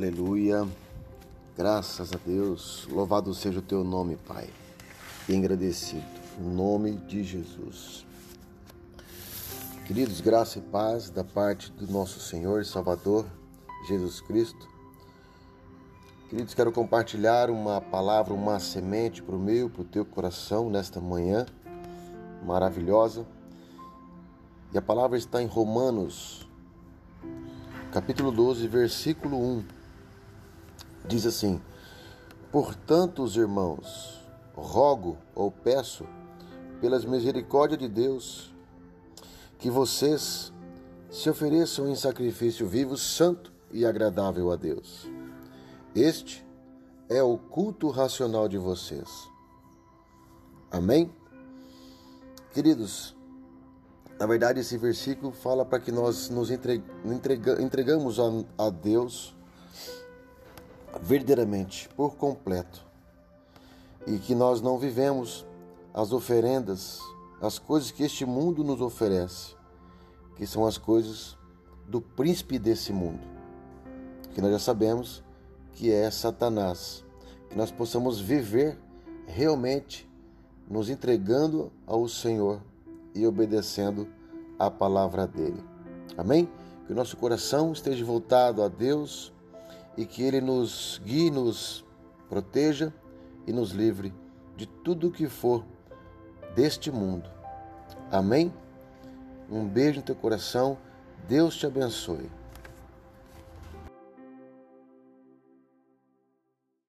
Aleluia. Graças a Deus. Louvado seja o teu nome, Pai. E agradecido. Em nome de Jesus. Queridos, graça e paz da parte do nosso Senhor e Salvador Jesus Cristo. Queridos, quero compartilhar uma palavra, uma semente para o meu, para o teu coração nesta manhã maravilhosa. E a palavra está em Romanos, capítulo 12, versículo 1. Diz assim: Portanto, os irmãos, rogo ou peço, pelas misericórdias de Deus, que vocês se ofereçam em sacrifício vivo, santo e agradável a Deus. Este é o culto racional de vocês. Amém? Queridos, na verdade, esse versículo fala para que nós nos entrega, entregamos a Deus verdadeiramente, por completo, e que nós não vivemos as oferendas, as coisas que este mundo nos oferece, que são as coisas do príncipe desse mundo, que nós já sabemos que é Satanás, que nós possamos viver realmente nos entregando ao Senhor e obedecendo a palavra dele. Amém? Que o nosso coração esteja voltado a Deus e que ele nos guie, nos proteja e nos livre de tudo que for deste mundo. Amém? Um beijo no teu coração. Deus te abençoe.